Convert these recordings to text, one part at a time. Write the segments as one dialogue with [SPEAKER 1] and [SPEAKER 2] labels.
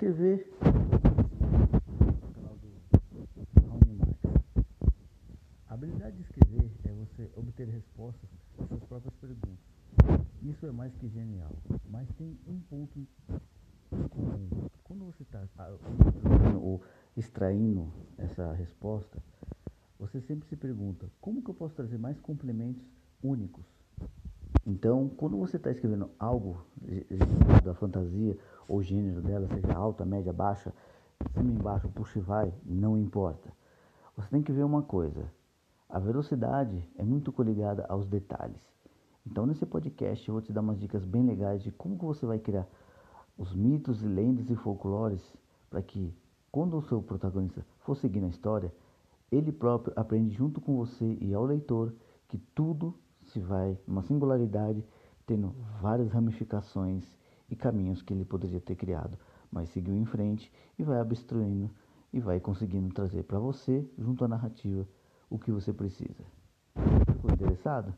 [SPEAKER 1] escrever. A habilidade de escrever é você obter respostas às suas próprias perguntas. Isso é mais que genial, mas tem um ponto comum. Quando você está ou extraindo essa resposta, você sempre se pergunta: como que eu posso trazer mais complementos únicos? Então, quando você está escrevendo algo da fantasia ou gênero dela, seja alta, média, baixa, cima, embaixo, puxa e vai, não importa. Você tem que ver uma coisa: a velocidade é muito coligada aos detalhes. Então, nesse podcast, eu vou te dar umas dicas bem legais de como que você vai criar os mitos e lendas e folclores para que, quando o seu protagonista for seguir na história, ele próprio aprende junto com você e ao leitor que tudo se vai uma singularidade, tendo várias ramificações e caminhos que ele poderia ter criado, mas seguiu em frente e vai obstruindo e vai conseguindo trazer para você, junto à narrativa, o que você precisa. Ficou interessado?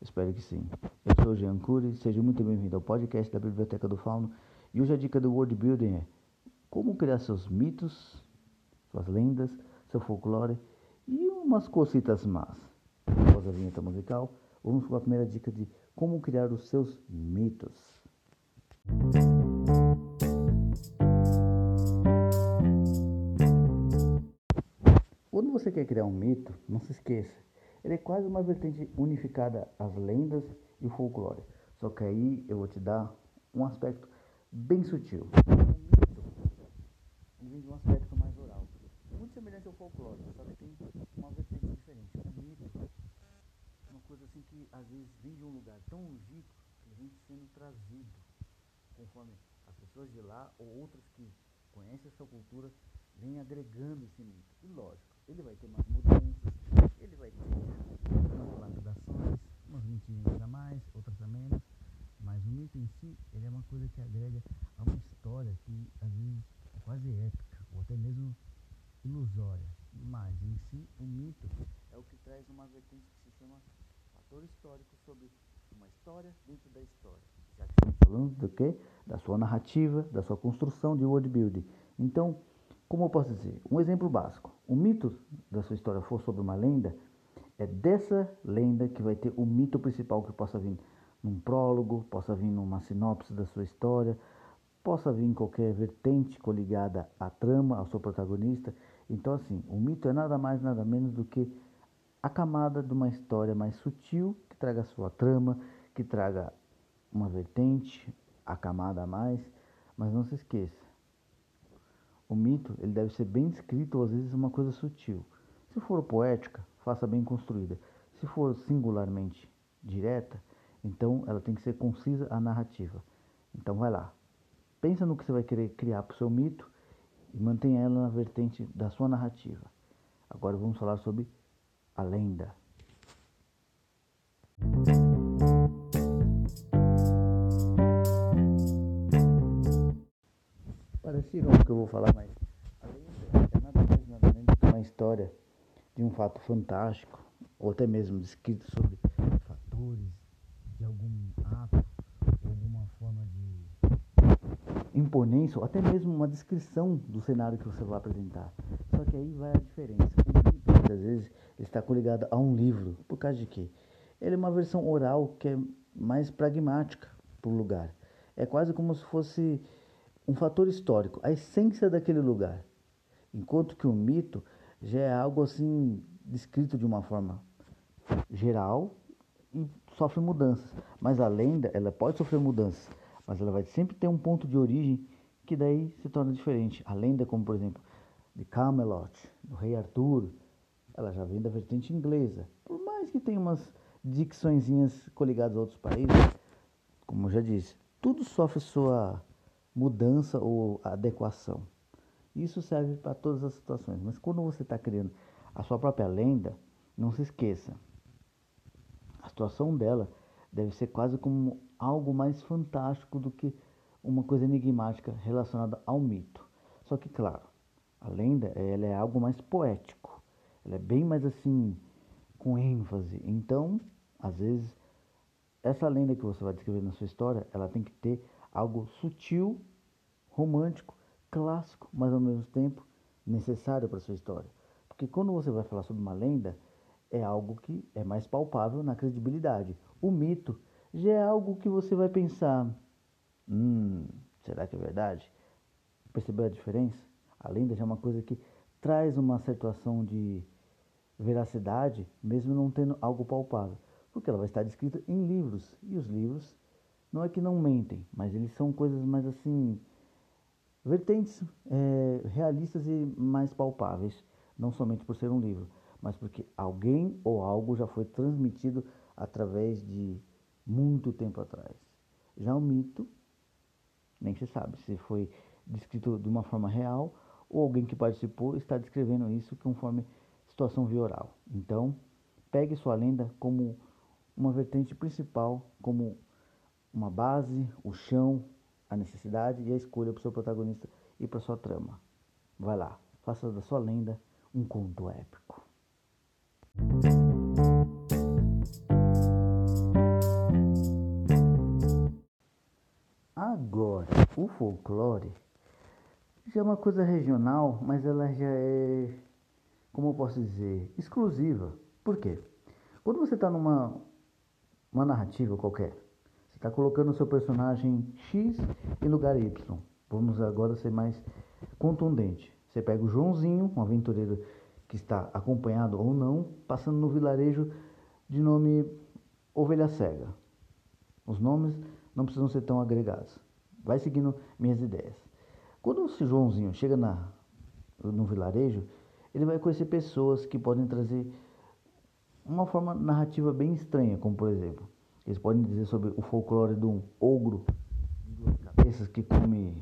[SPEAKER 1] Espero que sim. Eu sou o Jean Cury, seja muito bem-vindo ao podcast da Biblioteca do Fauno e hoje a dica do World Building é como criar seus mitos, suas lendas, seu folclore e umas cositas más. Após a vinheta musical, vamos com a primeira dica de como criar os seus mitos. Quando você quer criar um mito, não se esqueça, ele é quase uma vertente unificada às lendas e folclore. Só que aí eu vou te dar um aspecto bem sutil. Mito vem de um aspecto mais oral. Muito semelhante ao folclore, só que tem uma vertente diferente. O mito é uma coisa assim que às vezes vem de um lugar tão longínquo que vem sendo trazido conforme as pessoas de lá ou outras que conhecem essa cultura vêm agregando esse mito. E lógico, ele vai ter umas mudanças, ele vai ter umas lapidações, umas mentirinhas a mais, outras a menos, mas o mito em si, ele é uma coisa que agrega a uma história que às vezes é quase épica, ou até mesmo ilusória. Mas em si, o mito é o que traz uma vertente que se chama fator histórico sobre uma história dentro da história. Já estamos falando do quê? Da sua narrativa, da sua construção de world building. Então, como eu posso dizer? Um exemplo básico. O mito da sua história for sobre uma lenda, é dessa lenda que vai ter o mito principal que possa vir num prólogo, possa vir numa sinopse da sua história, possa vir em qualquer vertente coligada à trama, ao seu protagonista. Então, assim, o mito é nada mais, nada menos do que a camada de uma história mais sutil, que traga sua trama, que traga uma vertente, a camada a mais, mas não se esqueça, o mito ele deve ser bem escrito ou às vezes uma coisa sutil. Se for poética, faça bem construída. Se for singularmente direta, então ela tem que ser concisa a narrativa. Então vai lá. Pensa no que você vai querer criar para o seu mito e mantenha ela na vertente da sua narrativa. Agora vamos falar sobre a lenda. Parece irônico que eu vou falar, mas a lenda é nada mais nada menos que uma história de um fato fantástico, ou até mesmo descrito sobre fatores de algum ato, alguma forma de imponência, ou até mesmo uma descrição do cenário que você vai apresentar. Só que aí vai a diferença. Muitas vezes, está coligado a um livro. Por causa de quê? Ele é uma versão oral que é mais pragmática para o lugar. É quase como se fosse um fator histórico, a essência daquele lugar. Enquanto que o mito já é algo assim descrito de uma forma geral e sofre mudanças. Mas a lenda, ela pode sofrer mudanças, mas ela vai sempre ter um ponto de origem que daí se torna diferente. A lenda, como por exemplo, de Camelot, do rei Arthur, ela já vem da vertente inglesa. Por mais que tenha umas dicçõezinhas coligadas a outros países, como eu já disse, tudo sofre sua mudança ou adequação. Isso serve para todas as situações. Mas quando você está criando a sua própria lenda, não se esqueça. A situação dela deve ser quase como algo mais fantástico do que uma coisa enigmática relacionada ao mito. Só que, claro, a lenda ela é algo mais poético. Ela é bem mais assim, com ênfase. Então, às vezes, essa lenda que você vai descrever na sua história, ela tem que ter algo sutil, romântico, clássico, mas ao mesmo tempo necessário para sua história. Porque quando você vai falar sobre uma lenda, é algo que é mais palpável na credibilidade. O mito já é algo que você vai pensar: hum, será que é verdade? Percebeu a diferença? A lenda já é uma coisa que traz uma situação de veracidade, mesmo não tendo algo palpável, porque ela vai estar descrita em livros, e os livros não é que não mentem, mas eles são coisas mais assim, vertentes é, realistas e mais palpáveis, não somente por ser um livro, mas porque alguém ou algo já foi transmitido através de muito tempo atrás. Já o mito, nem se sabe se foi descrito de uma forma real ou alguém que participou está descrevendo isso conforme situação via oral. Então, pegue sua lenda como uma vertente principal, como uma base, o chão, a necessidade e a escolha para o seu protagonista e para sua trama. Vai lá, faça da sua lenda um conto épico. Agora, o folclore já é uma coisa regional, mas ela já é, como eu posso dizer, exclusiva. Por quê? Quando você está numa uma narrativa qualquer, Está colocando o seu personagem X em lugar Y. Vamos agora ser mais contundente. Você pega o Joãozinho, um aventureiro que está acompanhado ou não, passando no vilarejo de nome Ovelha Cega. Os nomes não precisam ser tão agregados. Vai seguindo minhas ideias. Quando esse Joãozinho chega na, no vilarejo, ele vai conhecer pessoas que podem trazer uma forma narrativa bem estranha, como por exemplo, eles podem dizer sobre o folclore de um ogro de duas cabeças que come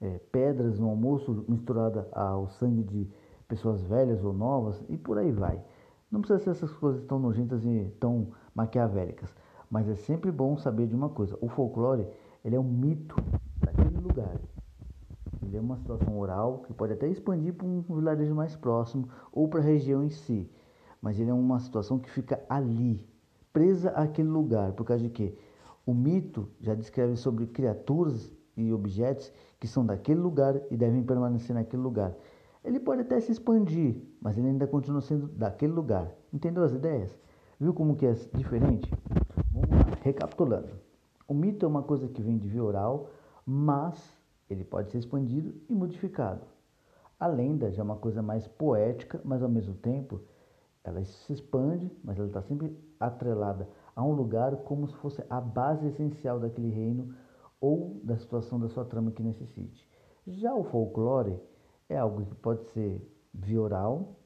[SPEAKER 1] é, pedras no almoço misturada ao sangue de pessoas velhas ou novas e por aí vai. Não precisa ser essas coisas tão nojentas e tão maquiavélicas, mas é sempre bom saber de uma coisa: o folclore ele é um mito daquele lugar. É uma situação oral que pode até expandir para um vilarejo mais próximo ou para a região em si, mas ele é uma situação que fica ali, presa àquele lugar, por causa de que o mito já descreve sobre criaturas e objetos que são daquele lugar e devem permanecer naquele lugar. Ele pode até se expandir, mas ele ainda continua sendo daquele lugar. Entendeu as ideias? Viu como que é diferente? Vamos lá, recapitulando. O mito é uma coisa que vem de via oral, mas ele pode ser expandido e modificado. A lenda já é uma coisa mais poética, mas ao mesmo tempo ela se expande, mas ela está sempre atrelada a um lugar como se fosse a base essencial daquele reino ou da situação da sua trama que necessite. Já o folclore é algo que pode ser via oral,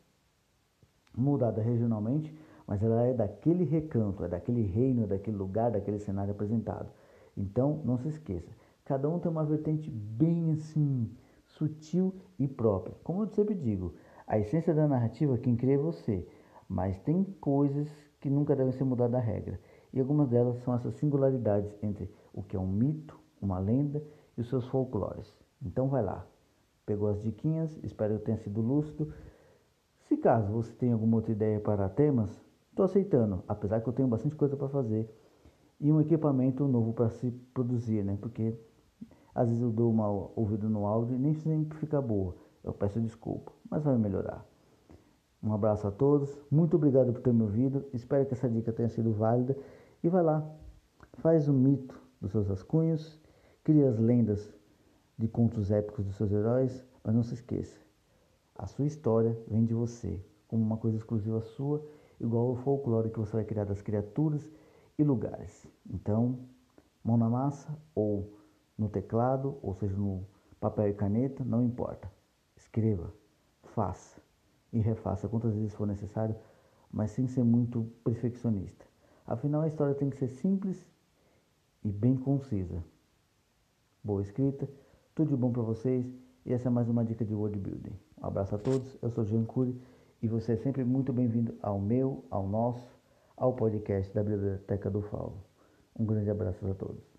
[SPEAKER 1] mudada regionalmente, mas ela é daquele recanto, é daquele reino, é daquele lugar, daquele cenário apresentado. Então, não se esqueça, cada um tem uma vertente bem assim, sutil e própria. Como eu sempre digo, a essência da narrativa quem cria é você. Mas tem coisas que nunca devem ser mudadas da regra. E algumas delas são essas singularidades entre o que é um mito, uma lenda e os seus folclores. Então vai lá. Pegou as diquinhas, espero que tenha sido lúcido. Se caso você tenha alguma outra ideia para temas, estou aceitando, apesar que eu tenho bastante coisa para fazer e um equipamento novo para se produzir, né? Porque às vezes eu dou uma ouvida no áudio e nem sempre fica boa. Eu peço desculpa, mas vai melhorar. Um abraço a todos, muito obrigado por ter me ouvido, espero que essa dica tenha sido válida e vai lá, faz o mito dos seus rascunhos, cria as lendas de contos épicos dos seus heróis, mas não se esqueça, a sua história vem de você, como uma coisa exclusiva sua, igual ao folclore que você vai criar das criaturas e lugares. Então, mão na massa ou no teclado, ou seja, no papel e caneta, não importa. Escreva, faça e refaça quantas vezes for necessário, mas sem ser muito perfeccionista. Afinal, a história tem que ser simples e bem concisa. Boa escrita, tudo de bom para vocês e essa é mais uma dica de word building. Um abraço a todos, eu sou Jean Cury e você é sempre muito bem-vindo ao meu, ao nosso, ao podcast da Biblioteca do Fauno. Um grande abraço a todos.